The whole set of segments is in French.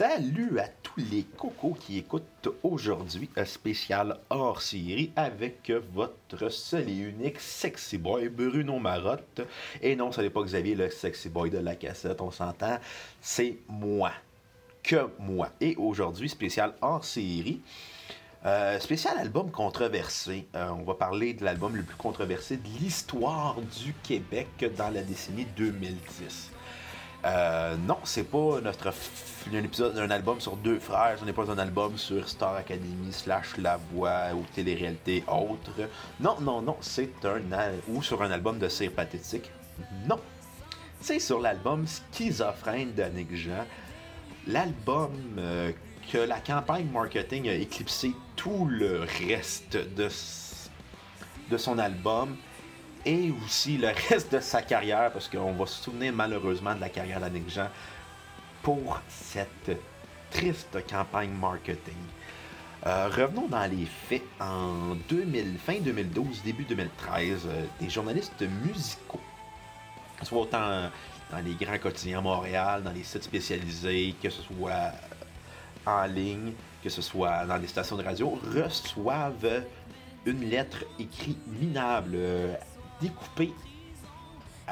Salut à tous les cocos qui écoutent aujourd'hui un spécial hors série avec votre seul et unique sexy boy Bruno Marotte. Et non, ce n'est pas Xavier le sexy boy de la cassette, on s'entend, c'est moi. Que moi. Et aujourd'hui, spécial hors série. Euh, spécial album controversé. Euh, on va parler de l'album le plus controversé de l'histoire du Québec dans la décennie 2010. Euh, non, c'est pas notre un épisode d'un album sur deux frères, ce n'est pas un album sur Star Academy slash La Voix ou télé-réalité autre. Non, non, non, c'est un ou sur un album de cire pathétique. Non, c'est sur l'album Schizophrène d'Annick Jean, l'album euh, que la campagne marketing a éclipsé tout le reste de, de son album et aussi le reste de sa carrière, parce qu'on va se souvenir malheureusement de la carrière d'Annick Jean pour cette triste campagne marketing. Euh, revenons dans les faits. En 2000, fin 2012, début 2013, euh, des journalistes musicaux, soit dans les grands quotidiens à Montréal, dans les sites spécialisés, que ce soit en ligne, que ce soit dans les stations de radio, reçoivent une lettre écrite minable, euh, découpée.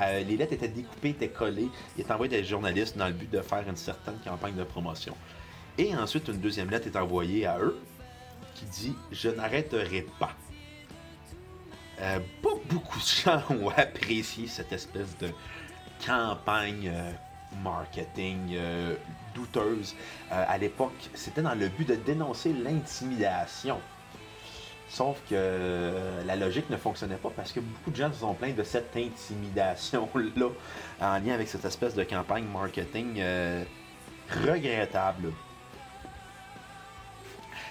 Euh, les lettres étaient découpées, étaient collées, il est envoyé des journalistes dans le but de faire une certaine campagne de promotion. Et ensuite, une deuxième lettre est envoyée à eux qui dit Je n'arrêterai pas. Euh, pas beaucoup de gens ont apprécié cette espèce de campagne marketing douteuse. à l'époque, c'était dans le but de dénoncer l'intimidation. Sauf que euh, la logique ne fonctionnait pas parce que beaucoup de gens se sont plaints de cette intimidation-là en lien avec cette espèce de campagne marketing euh, regrettable.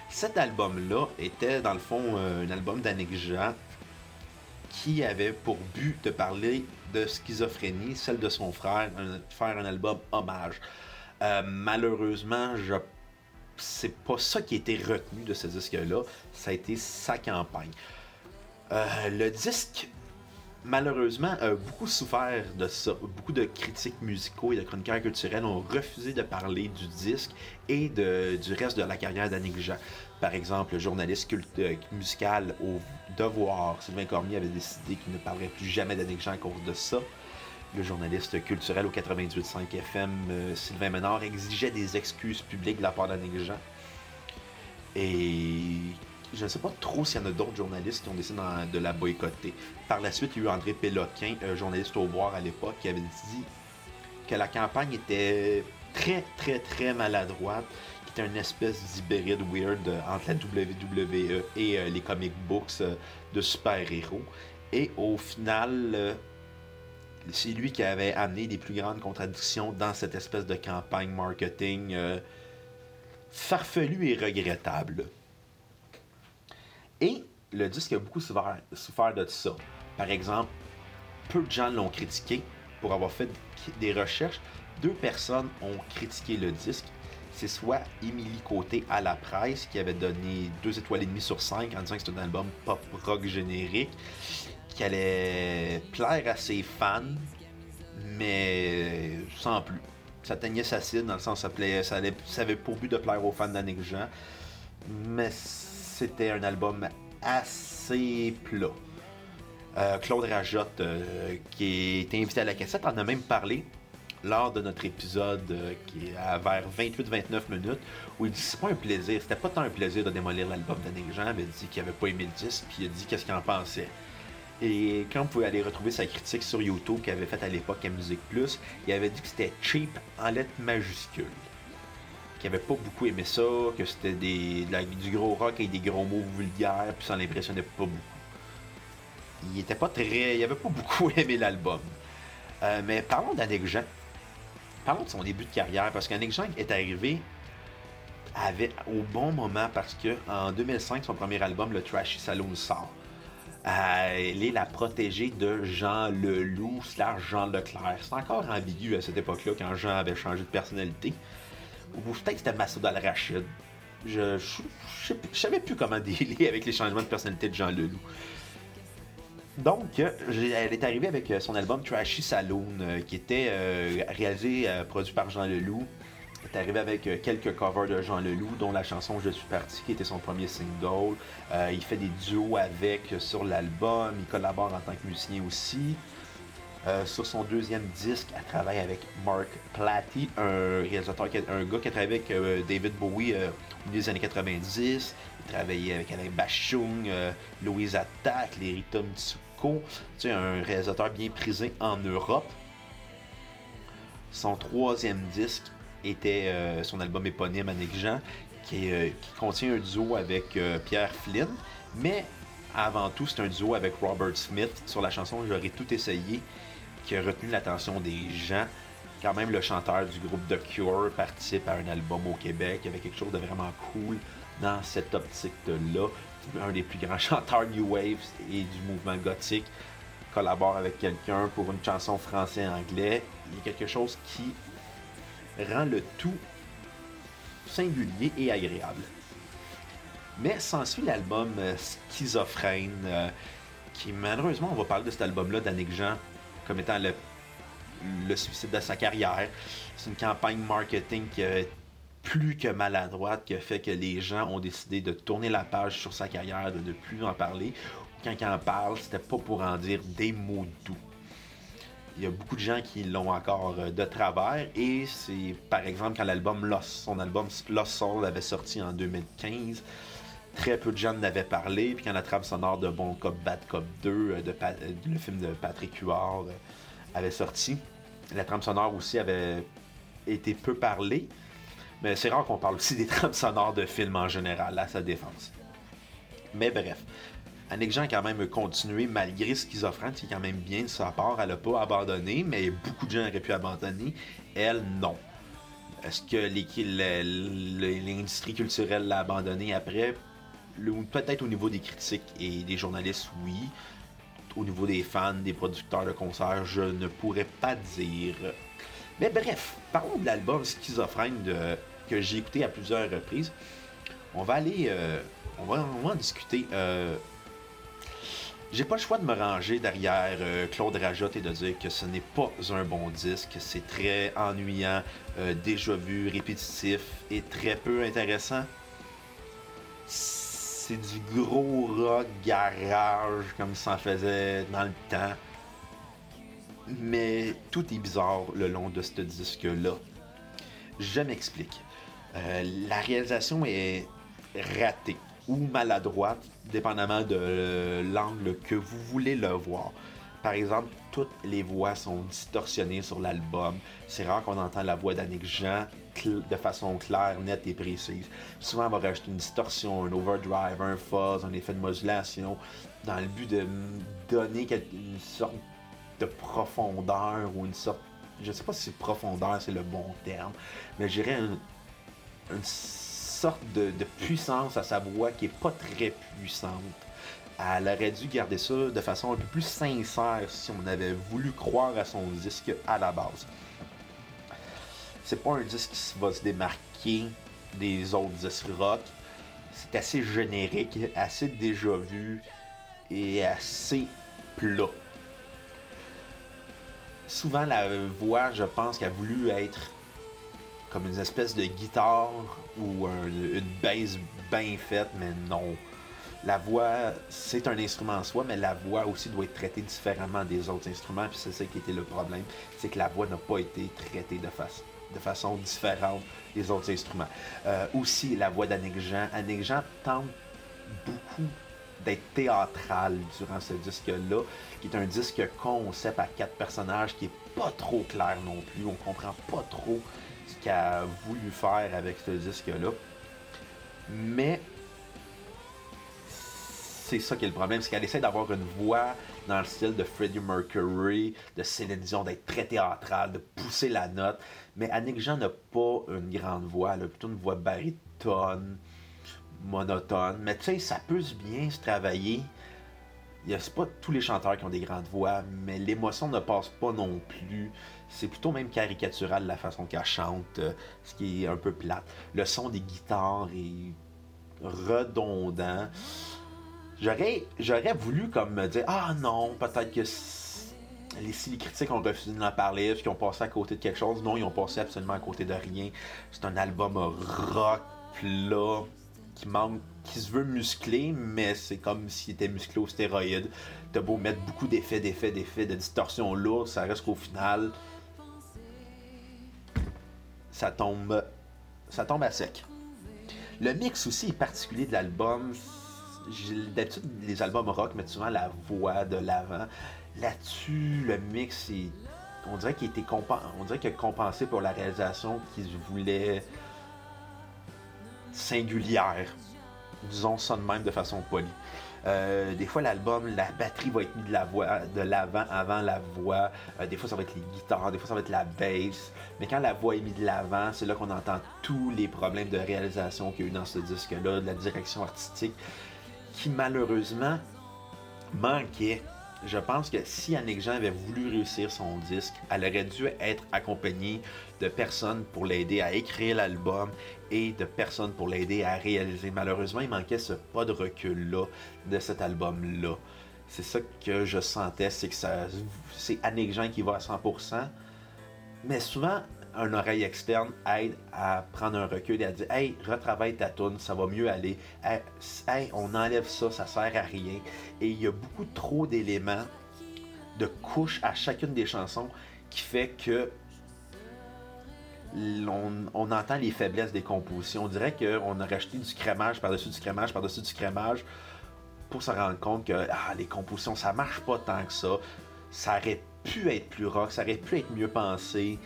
Cet album-là était dans le fond euh, un album d'Annick Jean qui avait pour but de parler de schizophrénie, celle de son frère, faire un album hommage. malheureusement, je c'est pas ça qui a été retenu de ce disque-là, ça a été sa campagne. Euh, le disque, malheureusement, a beaucoup souffert de ça. Beaucoup de critiques musicaux et de chroniqueurs culturels ont refusé de parler du disque et du reste de la carrière d'Annick Jean. Par exemple, le journaliste euh, musical au Devoir, Sylvain Cormier, avait décidé qu'il ne parlerait plus jamais d'Annick Jean à cause de ça le journaliste culturel au 98.5 FM, euh, Sylvain Ménard, exigeait des excuses publiques de la part d'Annick Jean. Et je ne sais pas trop s'il y en a d'autres journalistes qui ont décidé de la boycotter. Par la suite, il y a eu André Péloquin, journaliste au boire à l'époque, qui avait dit que la campagne était très, très, très maladroite, qui était une espèce d'hybride weird entre la WWE et euh, les comic books euh, de super-héros. Et au final, c'est lui qui avait amené les plus grandes contradictions dans cette espèce de campagne marketing euh, farfelue et regrettable. Et le disque a beaucoup souffert, de ça. Par exemple, peu de gens l'ont critiqué pour avoir fait des recherches. Deux personnes ont critiqué le disque. C'est soit Émilie Côté à la presse qui avait donné deux étoiles et demie sur 5 en disant que c'était un album pop rock générique qui allait plaire à ses fans, mais sans plus. Ça teignait sa cible, dans le sens ça, plaît, ça, avait pour but de plaire aux fans d'Annick Jean, mais c'était un album assez plat. Euh, Claude Rajotte, euh, qui est invité à la cassette, en a même parlé lors de notre épisode euh, qui est à vers 28-29 minutes, où il dit c'est pas un plaisir, c'était pas tant un plaisir de démolir l'album d'Annick Jean, mais il dit qu'il avait pas aimé le disque, puis il a dit qu'est-ce qu'il en pensait. Et quand vous pouvez aller retrouver sa critique sur YouTube qu'il avait faite à l'époque à Musique Plus, il avait dit que c'était cheap en lettres majuscules. Qu'il avait pas beaucoup aimé ça, que c'était du gros rock et des gros mots vulgaires, puis ça l'impressionnait pas beaucoup. Il était pas très. Il avait pas beaucoup aimé l'album. Euh, mais parlons d'Annick Jean. Parlons de son début de carrière, parce qu'Annick Jean est arrivé au bon moment parce que en 2005, son premier album, le Trashy Saloon, sort elle est la protégée de Jean Leloup slash Jean Leclerc. C'est encore ambigu à cette époque-là quand Jean avait changé de personnalité. Ou peut-être c'était Massoud Al-Rachid. Je, je, savais plus comment dealer avec les changements de personnalité de Jean Leloup. Donc, elle est arrivée avec son album Trashy Saloon, euh, qui était euh, réalisé, euh, produit par Jean Leloup, est arrivé avec euh, quelques covers de Jean Leloup, dont la chanson Je suis parti, qui était son premier single. Euh, il fait des duos avec euh, sur l'album, il collabore en tant que musicien aussi. sur son deuxième disque, elle travaille avec Mark Platy, un réalisateur, un gars qui a travaillé avec David Bowie au milieu des années 90. Il travaillait avec Alain Bachung, Louise Attack, les Mitsuko. C'est un réalisateur bien prisé en Europe. Son troisième disque était euh, son album éponyme Annick Jean, qui, euh, qui, contient un duo avec euh, Pierre Flynn. Mais avant tout, c'est un duo avec Robert Smith sur la chanson J'aurais tout essayé, qui a retenu l'attention des gens. Quand même, le chanteur du groupe The Cure participe à un album au Québec. Avait quelque chose de vraiment cool dans cette optique-là. Un des plus grands chanteurs New Wave et du mouvement gothique collabore avec quelqu'un pour une chanson français-anglais. Il y a quelque chose qui rend le tout singulier et agréable. Mais s'ensuit l'album euh, Schizophrène, euh, qui malheureusement, on va parler de cet album-là d'Annick Jean comme étant le, suicide de sa carrière. C'est une campagne marketing qui est plus que maladroite, qui a fait que les gens ont décidé de tourner la page sur sa carrière, de ne plus en parler. Quand ils en parlent, c'était pas pour en dire des mots doux il y a beaucoup de gens qui l'ont encore euh, de travers. Et c'est par exemple quand l'album Lost, son album Lost Soul avait sorti en 2015, très peu de gens en avaient parlé. Puis quand la trame sonore de Bon Cop, Bad Cop 2, euh, de, euh, le film de Patrick Huard, avait sorti, la trame sonore aussi avait été peu parlée. Mais c'est rare qu'on parle aussi des trames sonores de films en général, à sa défense. Mais bref, Annick Jean a quand même continué malgré Schizophrène, qui est quand même bien de sa part. Elle n'a pas abandonné, mais beaucoup de gens auraient pu abandonner. Elle, non. Est-ce que l'industrie culturelle l'a abandonné après? Peut-être au niveau des critiques et des journalistes, oui. Au niveau des fans, des producteurs de concerts, je ne pourrais pas dire. Mais bref, parlons de l'album Schizophrène que j'ai écouté à plusieurs reprises. On va aller. Euh, on, va, en discuter. Euh, j'ai pas le choix de me ranger derrière euh, Claude Rajotte et de dire que ce n'est pas un bon disque, c'est très ennuyant, euh, déjà vu, répétitif et très peu intéressant. C'est du gros rock garage comme ça faisait dans le temps. Mais tout est bizarre le long de ce disque-là. Je m'explique. Euh, la réalisation est ratée ou maladroite, dépendamment de l'angle que vous voulez le voir. Par exemple, toutes les voix sont distorsionnées sur l'album. C'est rare qu'on entend la voix d'Annick Jean de façon claire, nette et précise. Souvent, on va rajouter une distorsion, un overdrive, un fuzz, un effet de modulation, dans le but de donner une sorte de profondeur ou une sorte. Je ne sais pas si profondeur c'est le bon terme, mais je dirais une sorte de, puissance à sa voix qui est pas très puissante. Elle aurait dû garder ça de façon un peu plus sincère si on avait voulu croire à son disque à la base. C'est pas un disque qui va se démarquer des autres disques rock. C'est assez générique, assez déjà vu et assez plat. Souvent, la voix, je pense, qu'elle a voulu être comme une espèce de guitare ou une basse bien faite, mais non. La voix, c'est un instrument en soi, mais la voix aussi doit être traitée différemment des autres instruments. Puis c'est ça qui était le problème, c'est que la voix n'a pas été traitée de, façon différente des autres instruments. Euh, aussi, la voix d'Annick Jean. Annick Jean tente beaucoup d'être théâtrale durant ce disque-là, qui est un disque concept à quatre personnages qui est pas trop clair non plus. On comprend pas trop qu'elle a voulu faire avec ce disque-là. Mais c'est ça qui est le problème, c'est qu'elle essaie d'avoir une voix dans le style de Freddie Mercury, de Céline Dion, d'être très théâtrale, de pousser la note. Mais Annick Jean n'a pas une grande voix, elle a plutôt une voix baritone, monotone. Mais tu sais, ça peut bien se travailler. Il a pas tous les chanteurs qui ont des grandes voix, mais l'émotion ne passe pas non plus. C'est plutôt même caricatural la façon qu'elle chante, euh, ce qui est un peu plate. Le son des guitares est redondant. J'aurais, j'aurais voulu comme me dire ah non peut-être que les, si les critiques ont refusé d'en parler, est-ce qu'ils ont passé à côté de quelque chose? Non, ils ont passé absolument à côté de rien. C'est un album rock plat qui manque, qui se veut muscler, mais c'est comme s'il était musclé au stéroïde. T'as beau mettre beaucoup d'effets, d'effets, d'effets, de distorsions lourdes, ça reste qu'au final, ça tombe, ça tombe à sec. Le mix aussi est particulier de l'album. D'habitude, les albums rock mettent souvent la voix de l'avant. Là-dessus, le mix, est, on dirait qu'il était on dirait a compensé pour la réalisation qu'ils voulaient singulière. Disons ça de même de façon polie. Euh, des fois, l'album, la batterie va être mise de la l'avant avant la voix. Euh, des fois, ça va être les guitares, des fois, ça va être la bass. Mais quand la voix est mise de l'avant, c'est là qu'on entend tous les problèmes de réalisation qu'il y a eu dans ce disque-là, de la direction artistique, qui malheureusement manquait je pense que si Annick Jean avait voulu réussir son disque, elle aurait dû être accompagnée de personnes pour l'aider à écrire l'album et de personnes pour l'aider à réaliser. Malheureusement, il manquait ce pas de recul-là de cet album-là. C'est ça que je sentais, c'est que ça, c'est Jean qui va à 100%. Mais souvent, un oreille externe aide à prendre un recul et à dire Hey, retravaille ta tune, ça va mieux aller. Hey, on enlève ça, ça sert à rien. Et il y a beaucoup trop d'éléments, de couches à chacune des chansons qui fait que on, entend les faiblesses des compositions. On dirait qu'on a rajouté du crémage par-dessus du crémage par-dessus du crémage pour se rendre compte que ah, les compositions, ça marche pas tant que ça. Ça aurait pu être plus rock, ça aurait pu être mieux pensé.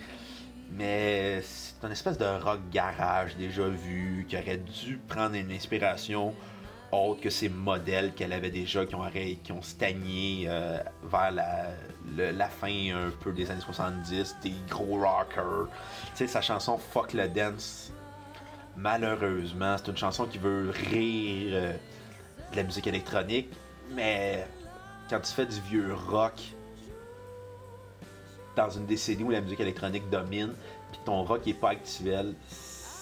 Mais c'est une espèce de rock garage déjà vu, qui aurait dû prendre une inspiration autre que ces modèles qu'elle avait déjà, qui ont, qui ont stagné euh, vers la, fin un peu des années 70, des gros rockers. Tu sais, sa chanson Fuck le Dance, malheureusement, c'est une chanson qui veut rire euh, de la musique électronique, mais quand tu fais du vieux rock, dans une décennie où la musique électronique domine, puis ton rock n'est pas actuel,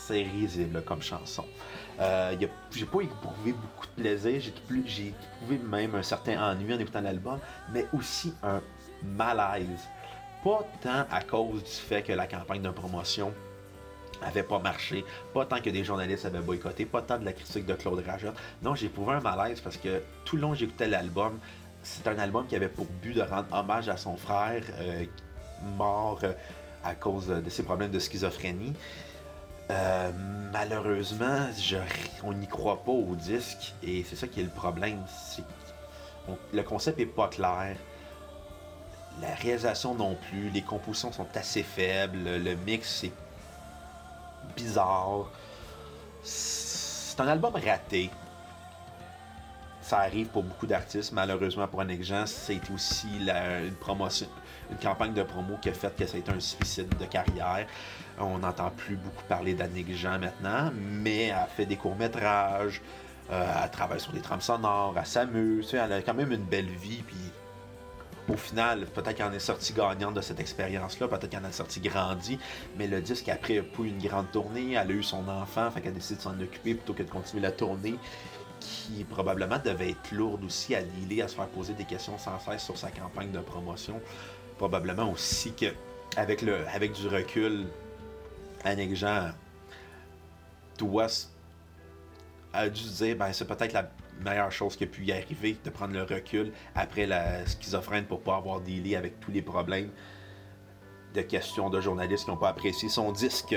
c'est risible comme chanson. Euh, j'ai pas éprouvé beaucoup de plaisir, j'ai éprouvé même un certain ennui en écoutant l'album, mais aussi un malaise. Pas tant à cause du fait que la campagne de promotion avait pas marché, pas tant que des journalistes avaient boycotté, pas tant de la critique de Claude Rajotte. Non, j'ai éprouvé un malaise parce que tout le long j'écoutais l'album, c'est un album qui avait pour but de rendre hommage à son frère euh, mort euh, à cause de ses problèmes de schizophrénie. Euh, malheureusement, on n'y croit pas au disque et c'est ça qui est le problème. le concept est pas clair. La réalisation non plus. Les compositions sont assez faibles. Le mix est bizarre. C'est un album raté. Ça arrive pour beaucoup d'artistes. Malheureusement pour un Jean, c'est aussi une promotion, une campagne de promo qui a fait que ça a été un suicide de carrière. On n'entend plus beaucoup parler d'Annick Jean maintenant, mais elle fait des courts-métrages, euh, elle travaille sur des trames sonores, elle s'amuse, elle a quand même une belle vie, puis au final, peut-être qu'elle en est sortie gagnante de cette expérience-là, peut-être qu'elle en est sortie grandie, mais le disque après a pas eu une grande tournée, elle a eu son enfant, fait qu'elle décide de s'en occuper plutôt que de continuer la tournée, qui probablement devait être lourde aussi à dealer, à se faire poser des questions sans cesse sur sa campagne de promotion probablement aussi que avec, le, avec du recul, Annick Jean doit a dû dire ben, c'est peut-être la meilleure chose qui a pu y arriver, de prendre le recul après la schizophrène pour pas avoir dealé avec tous les problèmes de questions de journalistes qui n'ont pas apprécié son disque.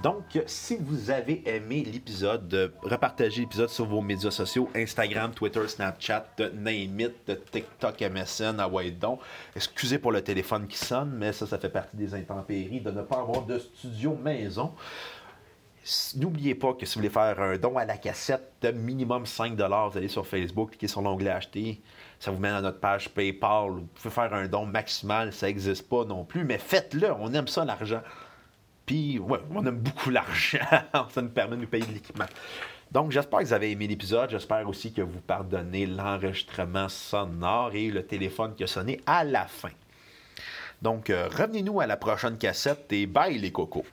Donc, si vous avez aimé l'épisode, repartagez l'épisode sur vos médias sociaux, Instagram, Twitter, Snapchat, Name TikTok, MSN, à donc. Excusez pour le téléphone qui sonne, mais ça, ça fait partie des intempéries de ne pas avoir de studio maison. N'oubliez pas que si vous voulez faire un don à la cassette de minimum 5 vous allez sur Facebook, cliquez sur l'onglet Acheter. Ça vous mène à notre page PayPal. Vous pouvez faire un don maximal, ça n'existe pas non plus, mais faites-le, on aime ça l'argent. Puis, ouais, on aime beaucoup l'argent. ça nous permet de nous payer de l'équipement. Donc, j'espère que vous avez aimé l'épisode. J'espère aussi que vous pardonnez l'enregistrement sonore et le téléphone qui a sonné à la fin. Donc, euh, revenez-nous à la prochaine cassette et bye les cocos.